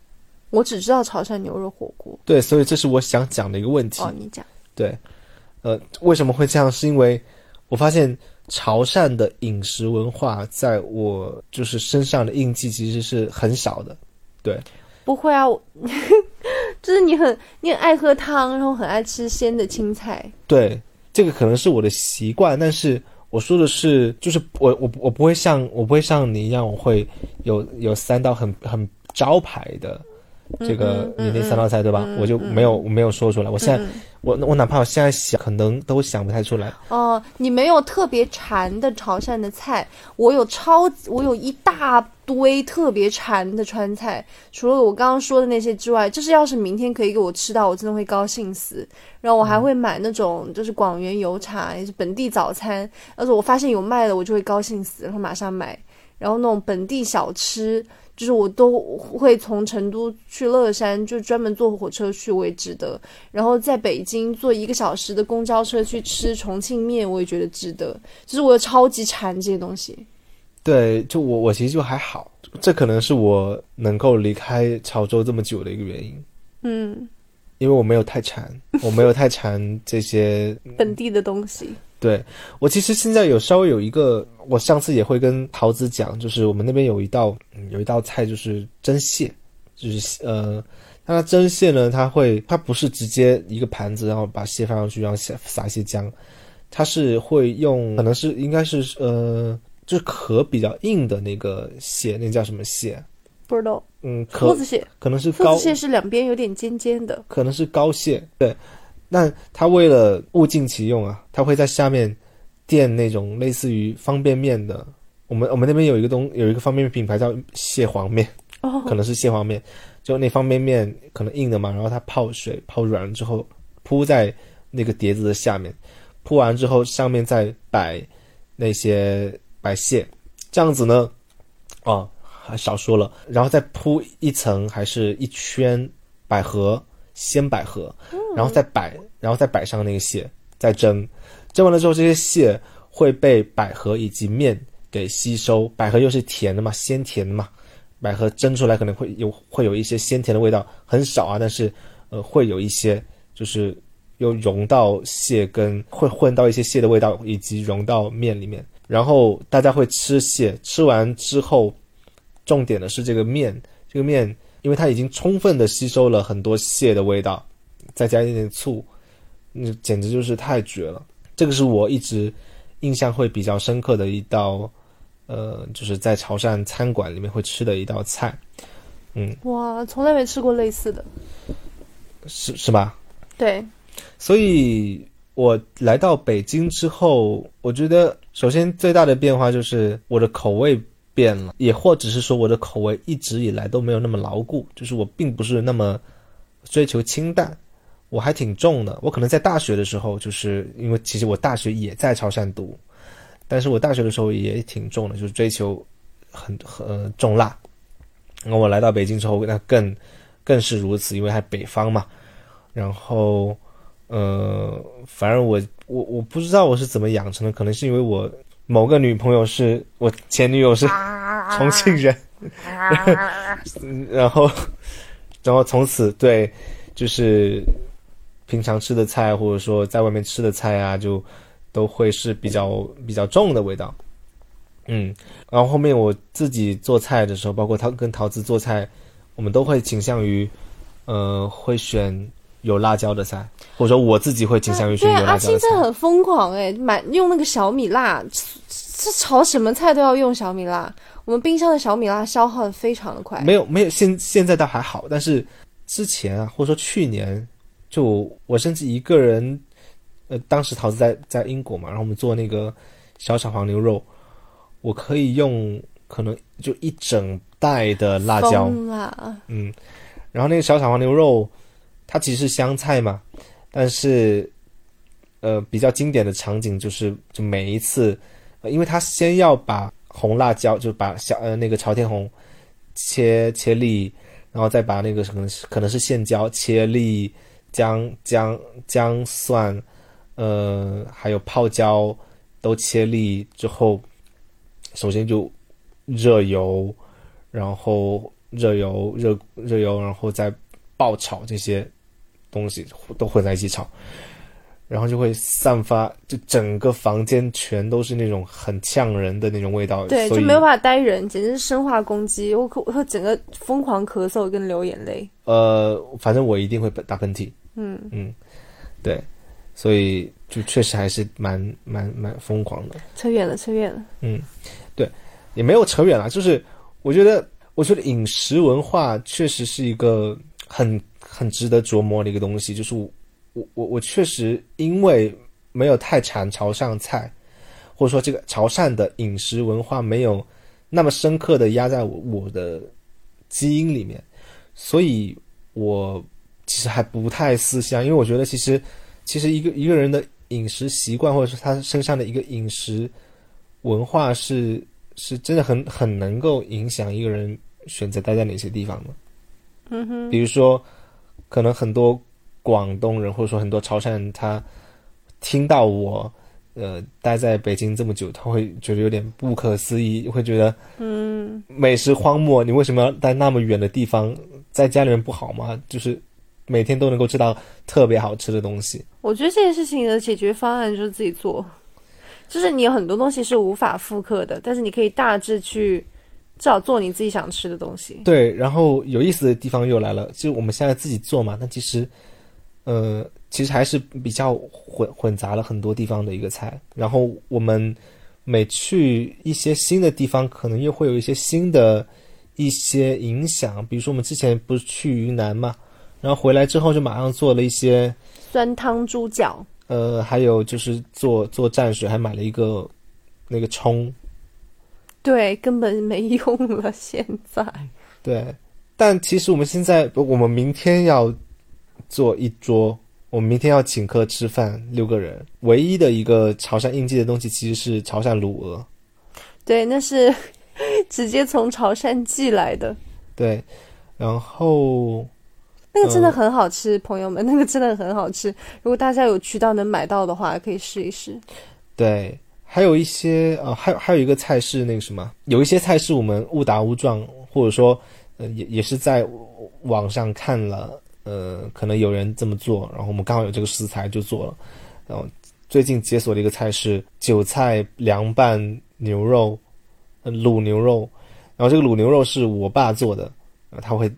我只知道潮汕牛肉火锅。对，所以这是我想讲的一个问题。哦，你讲。对，呃，为什么会这样？是因为我发现。潮汕的饮食文化，在我就是身上的印记其实是很少的，对，不会啊，就是你很你很爱喝汤，然后很爱吃鲜的青菜，对，这个可能是我的习惯，但是我说的是，就是我我我不会像我不会像你一样，我会有有三道很很招牌的。这个你那三道菜对吧？我就没有没有说出来。我现在我我哪怕我现在想，可能都想不太出来。哦，你没有特别馋的潮汕的菜，我有超我有一大堆特别馋的川菜。除了我刚刚说的那些之外，就是要是明天可以给我吃到，我真的会高兴死。然后我还会买那种就是广元油茶，也是本地早餐。要是我发现有卖的，我就会高兴死，然后马上买。然后那种本地小吃。就是我都会从成都去乐山，就专门坐火车去，我也值得。然后在北京坐一个小时的公交车去吃重庆面，我也觉得值得。就是我超级馋这些东西。对，就我我其实就还好，这可能是我能够离开潮州这么久的一个原因。嗯，因为我没有太馋，我没有太馋这些 本地的东西。对我其实现在有稍微有一个，我上次也会跟桃子讲，就是我们那边有一道有一道菜就是蒸蟹，就是呃，那它蒸蟹呢，它会它不是直接一个盘子，然后把蟹放上去，然后撒撒一些姜，它是会用可能是应该是呃，就是壳比较硬的那个蟹，那叫什么蟹？不知道。嗯，壳子蟹可能是膏子蟹是两边有点尖尖的，可能是膏蟹，对。那他为了物尽其用啊，他会在下面垫那种类似于方便面的。我们我们那边有一个东有一个方便面品牌叫蟹黄面，哦可能是蟹黄面，就那方便面可能硬的嘛，然后它泡水泡软了之后铺在那个碟子的下面，铺完之后上面再摆那些白蟹，这样子呢，哦，还少说了，然后再铺一层还是一圈百合。鲜百合，然后再摆，然后再摆上那个蟹，再蒸，蒸完了之后，这些蟹会被百合以及面给吸收。百合又是甜的嘛，鲜甜的嘛，百合蒸出来可能会有会有一些鲜甜的味道，很少啊，但是呃会有一些，就是又融到蟹跟会混到一些蟹的味道，以及融到面里面。然后大家会吃蟹，吃完之后，重点的是这个面，这个面因为它已经充分的吸收了很多蟹的味道，再加一点点醋，那简直就是太绝了。这个是我一直印象会比较深刻的一道，呃，就是在潮汕餐馆里面会吃的一道菜。嗯，哇，从来没吃过类似的。是是吧？对，所以我来到北京之后，我觉得首先最大的变化就是我的口味变了，也或者是说我的口味一直以来都没有那么牢固，就是我并不是那么追求清淡，我还挺重的。我可能在大学的时候，就是因为其实我大学也在潮汕读，但是我大学的时候也挺重的，就是追求很很、重辣。那我来到北京之后，那更更是如此，因为还北方嘛。然后，呃，反正我我我不知道我是怎么养成的，可能是因为我某个女朋友是我前女友是重庆人，然后然后从此对，就是平常吃的菜或者说在外面吃的菜啊，就都会是比较比较重的味道。嗯，然后后面我自己做菜的时候，包括他跟桃子做菜，我们都会倾向于，呃，会选有辣椒的菜，或者说我自己会倾向于选对啊，阿有辣椒的菜。青真的很疯狂哎，买用那个小米辣，这炒什么菜都要用小米辣。我们冰箱的小米辣消耗的非常的快。没有没有，现现在倒还好，但是之前啊，或者说去年，就我甚至一个人，呃，当时桃子在在英国嘛，然后我们做那个小炒黄牛肉，我可以用可能就一整袋的辣椒，嗯，然后那个小炒黄牛肉，它其实是香菜嘛，但是呃比较经典的场景就是，就每一次，因为它先要把红辣椒，就把小呃那个朝天红切切粒，然后再把那个可能是可能是线椒切粒，姜姜姜蒜，呃还有泡椒都切粒之后，首先就热油，然后热油热热油，然后再爆炒这些东西都混在一起炒，然后就会散发，就整个房间全都是那种很呛人的那种味道，对，就没有办法待人，简直是生化攻击。我可我会整个疯狂咳嗽跟流眼泪。呃，反正我一定会打喷嚏，嗯，嗯，对，所以就确实还是蛮蛮蛮疯狂的。扯远了，扯远了。嗯，对，也没有扯远了，就是我觉得，我觉得饮食文化确实是一个很很值得琢磨的一个东西。就是我我我我确实因为没有太馋潮汕菜，或者说这个潮汕的饮食文化没有那么深刻的压在我我的基因里面，所以我其实还不太思乡，因为我觉得其实其实一个一个人的饮食习惯，或者是他身上的一个饮食文化是是真的很很能够影响一个人选择待在哪些地方的。嗯哼，比如说，可能很多广东人或者说很多潮汕人，他听到我呃待在北京这么久，他会觉得有点不可思议，会觉得嗯，美食荒漠，你为什么要待那么远的地方，在家里面不好吗？就是每天都能够吃到特别好吃的东西。我觉得这件事情的解决方案就是自己做，就是你有很多东西是无法复刻的，但是你可以大致去至少做你自己想吃的东西。对，然后有意思的地方又来了，就是我们现在自己做嘛，那其实，呃，其实还是比较混混杂了很多地方的一个菜。然后我们每去一些新的地方，可能又会有一些新的一些影响。比如说我们之前不是去云南嘛，然后回来之后就马上做了一些，酸汤猪脚，呃，还有就是做做蘸水，还买了一个那个葱，对，根本没用了。现在，对，但其实我们现在，我们明天要做一桌，我们明天要请客吃饭，六个人。唯一的一个潮汕应季的东西其实是潮汕卤鹅，对，那是直接从潮汕寄来的，对，然后那个真的很好吃，朋友们，那个真的很好吃。如果大家有渠道能买到的话，可以试一试。对，还有一些呃，还有还有一个菜是那个什么，有一些菜是我们误打误撞，或者说呃也也是在网上看了，呃，可能有人这么做，然后我们刚好有这个食材就做了。然后最近解锁的一个菜是韭菜凉拌牛肉，卤牛肉。然后这个卤牛肉是我爸做的，他会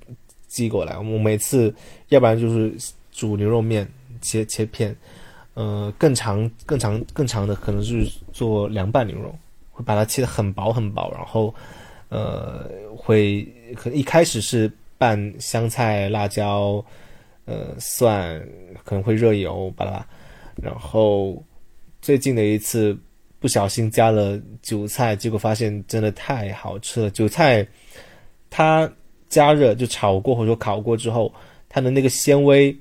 寄过来。我们每次要不然就是煮牛肉面，切切片，呃，更长更长更长的可能是做凉拌牛肉，会把它切得很薄很薄，然后呃会可一开始是拌香菜、辣椒，呃蒜，可能会热油把它，然后最近的一次。不小心加了韭菜，结果发现真的太好吃了。韭菜它加热就炒过或者说烤过之后，它的那个纤维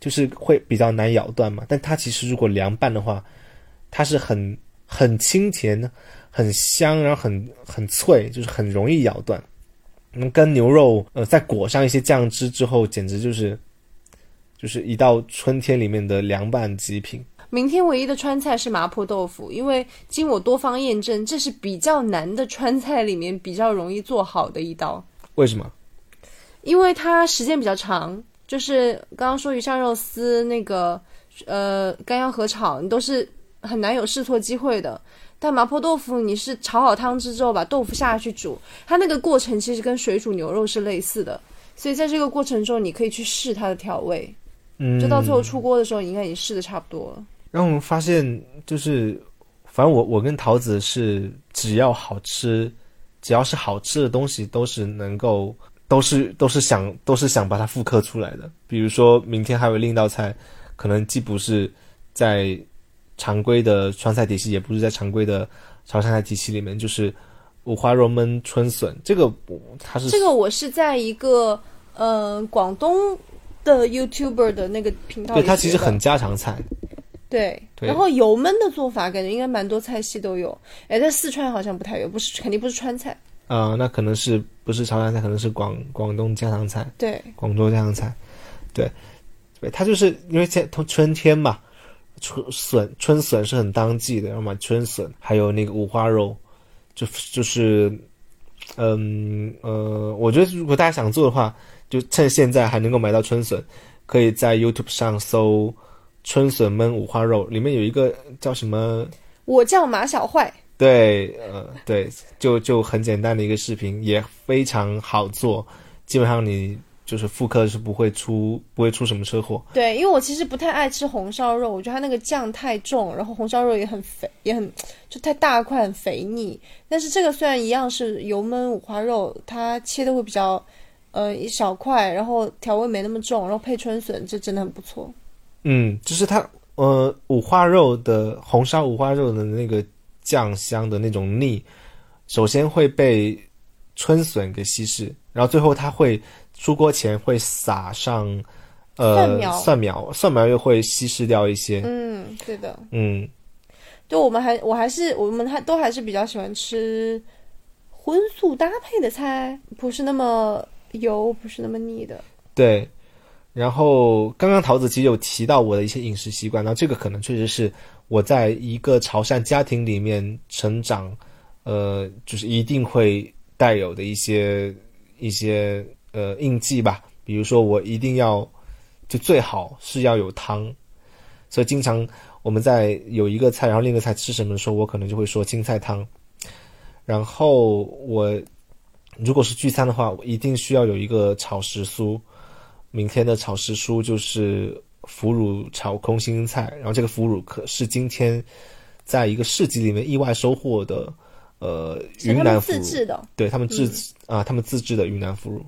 就是会比较难咬断嘛。但它其实如果凉拌的话，它是很很清甜、很香，然后很很脆，就是很容易咬断。嗯，跟牛肉呃再裹上一些酱汁之后，简直就是就是一道春天里面的凉拌极品。明天唯一的川菜是麻婆豆腐，因为经我多方验证，这是比较难的川菜里面比较容易做好的一道。为什么？因为它时间比较长，就是刚刚说鱼香肉丝那个，呃，干腰合炒，你都是很难有试错机会的。但麻婆豆腐，你是炒好汤汁之后把豆腐下去煮，它那个过程其实跟水煮牛肉是类似的，所以在这个过程中你可以去试它的调味，嗯，就到最后出锅的时候，你应该已经试的差不多了。然后我们发现，就是反正我我跟桃子是，只要好吃，只要是好吃的东西，都是能够，都是都是想都是想把它复刻出来的。比如说明天还有另一道菜，可能既不是在常规的川菜体系，也不是在常规的潮汕菜体系里面，就是五花肉焖春笋。这个它是这个我是在一个呃广东的 YouTuber 的那个频道，对它其实很家常菜。对，然后油焖的做法感觉应该蛮多菜系都有，哎，在四川好像不太有，不是肯定不是川菜。啊，那可能是不是潮汕菜，可能是广广东家常菜，对，广州家常菜，对，对，它就是因为现春天嘛，春笋春笋是很当季的，然后嘛春笋还有那个五花肉，就就是，嗯呃，我觉得如果大家想做的话，就趁现在还能够买到春笋，可以在 YouTube 上搜。春笋焖五花肉里面有一个叫什么？我叫马小坏。对，呃，对，就就很简单的一个视频，也非常好做，基本上你就是复刻是不会出不会出什么车祸。对，因为我其实不太爱吃红烧肉，我觉得它那个酱太重，然后红烧肉也很肥，也很就太大块，很肥腻。但是这个虽然一样是油焖五花肉，它切的会比较呃一小块，然后调味没那么重，然后配春笋，这真的很不错。嗯，就是它，呃，五花肉的红烧五花肉的那个酱香的那种腻，首先会被春笋给稀释，然后最后它会出锅前会撒上，呃，蒜苗，蒜苗，蒜苗又会稀释掉一些。嗯，对的。嗯，就我们还，我还是我们还都还是比较喜欢吃荤素搭配的菜，不是那么油，不是那么腻的。对。然后刚刚桃子其实有提到我的一些饮食习惯，那这个可能确实是我在一个潮汕家庭里面成长，呃，就是一定会带有的一些一些呃印记吧。比如说我一定要就最好是要有汤，所以经常我们在有一个菜，然后另一个菜吃什么的时候，我可能就会说青菜汤。然后我如果是聚餐的话，我一定需要有一个炒时蔬。明天的炒时蔬就是腐乳炒空心菜，然后这个腐乳可是今天在一个市集里面意外收获的，呃，云南腐乳，对他们自啊，他们自制的云南腐乳，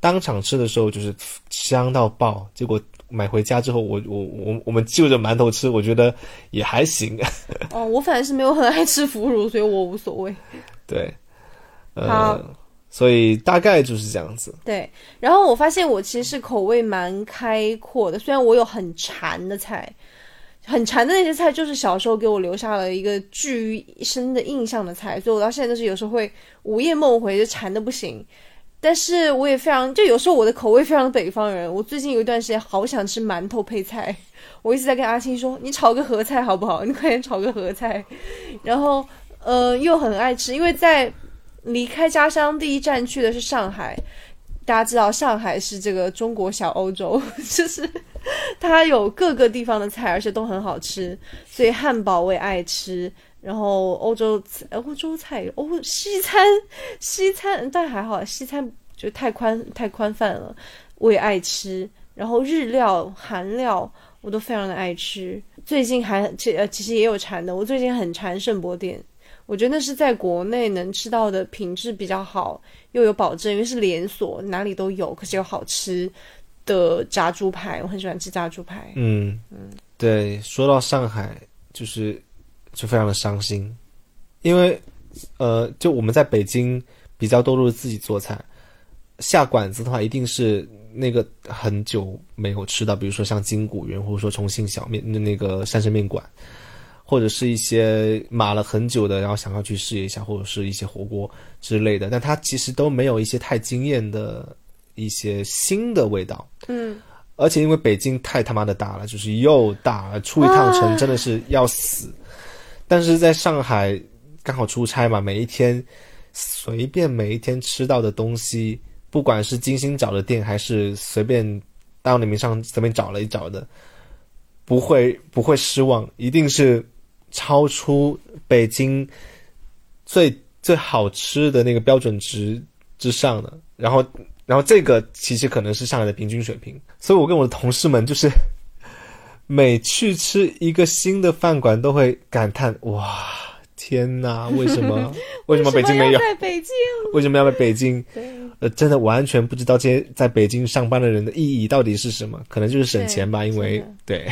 当场吃的时候就是香到爆，结果买回家之后，我我我我们就着馒头吃，我觉得也还行。哦，我反正是没有很爱吃腐乳，所以我无所谓。对，呃。所以大概就是这样子。对，然后我发现我其实是口味蛮开阔的，虽然我有很馋的菜，很馋的那些菜，就是小时候给我留下了一个巨深的印象的菜，所以我到现在都是有时候会午夜梦回，就馋的不行。但是我也非常，就有时候我的口味非常的北方人，我最近有一段时间好想吃馒头配菜，我一直在跟阿青说，你炒个合菜好不好？你快点炒个合菜。然后，呃，又很爱吃，因为在。离开家乡第一站去的是上海，大家知道上海是这个中国小欧洲，就是它有各个地方的菜，而且都很好吃，所以汉堡我也爱吃。然后欧洲欧洲菜欧西餐西餐但还好，西餐就太宽太宽泛了。我也爱吃，然后日料、韩料我都非常的爱吃。最近还其呃其实也有馋的，我最近很馋圣博店，我觉得那是在国内能吃到的品质比较好又有保证，因为是连锁，哪里都有，可是又好吃的炸猪排，我很喜欢吃炸猪排。嗯嗯，对，说到上海，就是就非常的伤心，因为呃，就我们在北京比较多都是自己做菜，下馆子的话一定是那个很久没有吃到，比如说像金谷园或者说重庆小面那那个山神面馆，或者是一些码了很久的，然后想要去试一下，或者是一些火锅之类的，但它其实都没有一些太惊艳的一些新的味道。嗯，而且因为北京太他妈的大了，就是又大，出一趟城真的是要死。但是在上海刚好出差嘛，每一天随便每一天吃到的东西，不管是精心找的店，还是随便大众点评上随便找了一找的，不会不会失望，一定是超出北京最最好吃的那个标准值之上的。然后，然后这个其实可能是上海的平均水平，所以我跟我的同事们就是每去吃一个新的饭馆，都会感叹：哇，天哪，为什么 为什么北京没有要？在北京？为什么要在北京？呃，真的完全不知道这些在北京上班的人的意义到底是什么，可能就是省钱吧，因为对，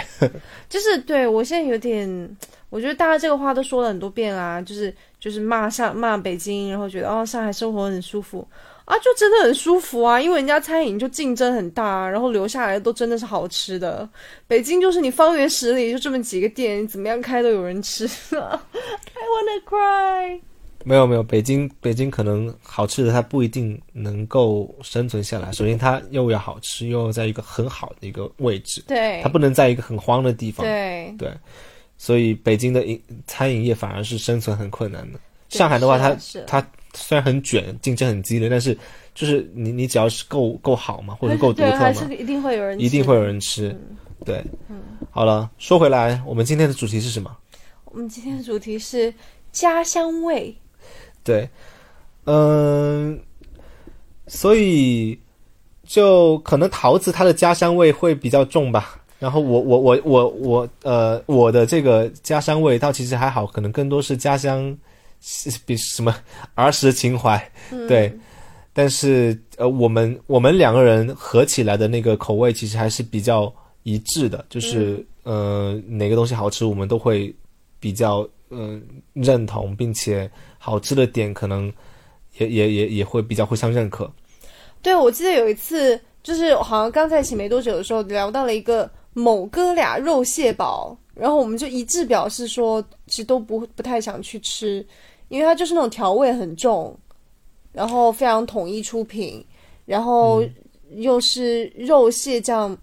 就是对我现在有点，我觉得大家这个话都说了很多遍啊，就是就是骂上骂北京，然后觉得哦上海生活很舒服啊，就真的很舒服啊，因为人家餐饮就竞争很大，然后留下来的都真的是好吃的。北京就是你方圆十里就这么几个店，你怎么样开都有人吃。I wanna cry。没有没有，北京北京可能好吃的它不一定能够生存下来。首先，它又要好吃，又要在一个很好的一个位置，对它不能在一个很荒的地方。对对，所以北京的饮餐饮业反而是生存很困难的。上海的话，它它虽然很卷，竞争很激烈，但是就是你你只要是够够好嘛，或者够独，特嘛还是，一定会有人吃，一定会有人吃。对，嗯好了，说回来，我们今天的主题是什么？我们今天的主题是家乡味。对，嗯，所以就可能桃子它的家乡味会比较重吧。然后我我我我我呃我的这个家乡味道其实还好，可能更多是家乡是比什么 儿时情怀，对。但是呃我们我们两个人合起来的那个口味其实还是比较一致的，就是、呃哪个东西好吃我们都会比较嗯、呃认同，并且好吃的点可能也也也也会比较互相认可。对，我记得有一次，就是好像刚在一起没多久的时候，聊到了一个某哥俩肉蟹堡，然后我们就一致表示说，其实都不不太想去吃，因为它就是那种调味很重，然后非常统一出品，然后又是肉蟹这样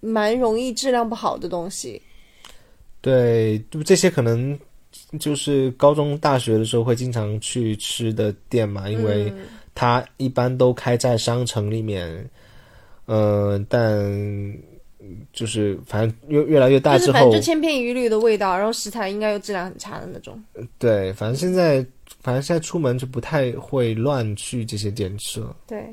蛮容易质量不好的东西。对，就这些可能就是高中、大学的时候会经常去吃的店嘛，因为嗯它一般都开在商城里面。呃，但就是反正越越来越大之后就是反正就，千篇一律的味道，然后食材应该又质量很差的那种。对，反正现在反正现在出门就不太会乱去这些店吃了。对，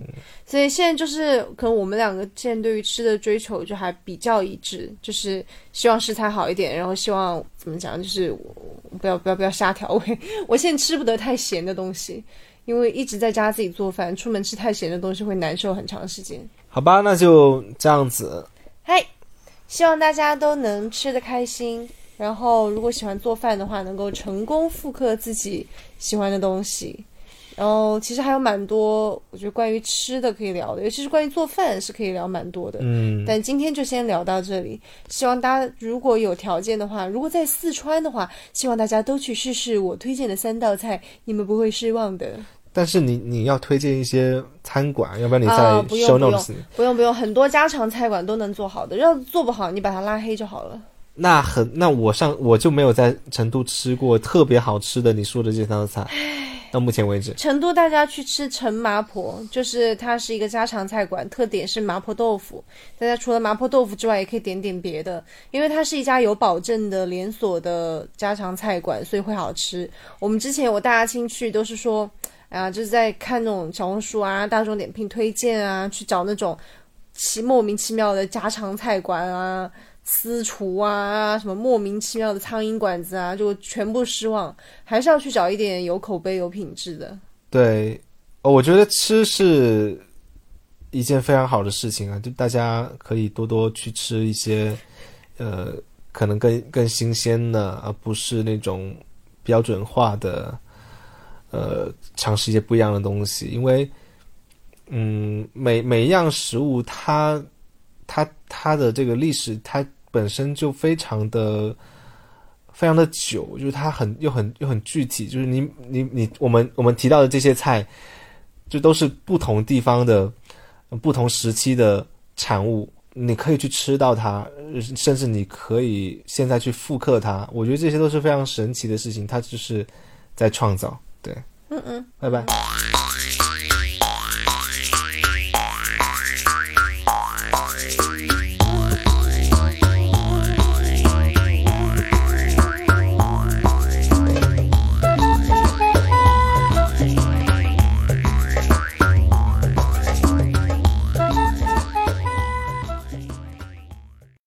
所以现在就是可能我们两个现在对于吃的追求就还比较一致，就是希望食材好一点，然后希望怎么讲，就是我不要不要不要瞎调味。我现在吃不得太咸的东西，因为一直在家自己做饭，出门吃太咸的东西会难受很长时间。好吧，那就这样子。嗨，希望大家都能吃得开心。然后，如果喜欢做饭的话，能够成功复刻自己喜欢的东西。然后，其实还有蛮多，我觉得关于吃的可以聊的，尤其是关于做饭是可以聊蛮多的。嗯，但今天就先聊到这里。希望大家如果有条件的话，如果在四川的话，希望大家都去试试我推荐的三道菜，你们不会失望的。但是你你要推荐一些餐馆，要不然你在啊不用 show 不用 notes 里。不用不用，很多家常菜馆都能做好的，要是做不好，你把它拉黑就好了。那很，那我上我就没有在成都吃过特别好吃的你说的这三道菜，到目前为止。成都大家去吃陈麻婆，就是它是一个家常菜馆，特点是麻婆豆腐。大家除了麻婆豆腐之外，也可以点点别的，因为它是一家有保证的连锁的家常菜馆，所以会好吃。我们之前我带阿青去都是说，啊，就是在看那种小红书啊、大众点评推荐啊，去找那种奇莫名其妙的家常菜馆啊、私厨啊，什么莫名其妙的苍蝇馆子啊，就全部失望。还是要去找一点有口碑、有品质的。对，哦，我觉得吃是一件非常好的事情啊，就大家可以多多去吃一些，呃，可能更更新鲜的，而不是那种标准化的，呃，尝试一些不一样的东西，因为，嗯，每每一样食物它它它的这个历史，它本身就非常的。非常的久，就是它很又很又很具体，就是你你你我们我们提到的这些菜，就都是不同地方的不同时期的产物，你可以去吃到它，甚至你可以现在去复刻它，我觉得这些都是非常神奇的事情，它就是在创造，对，嗯嗯，拜拜。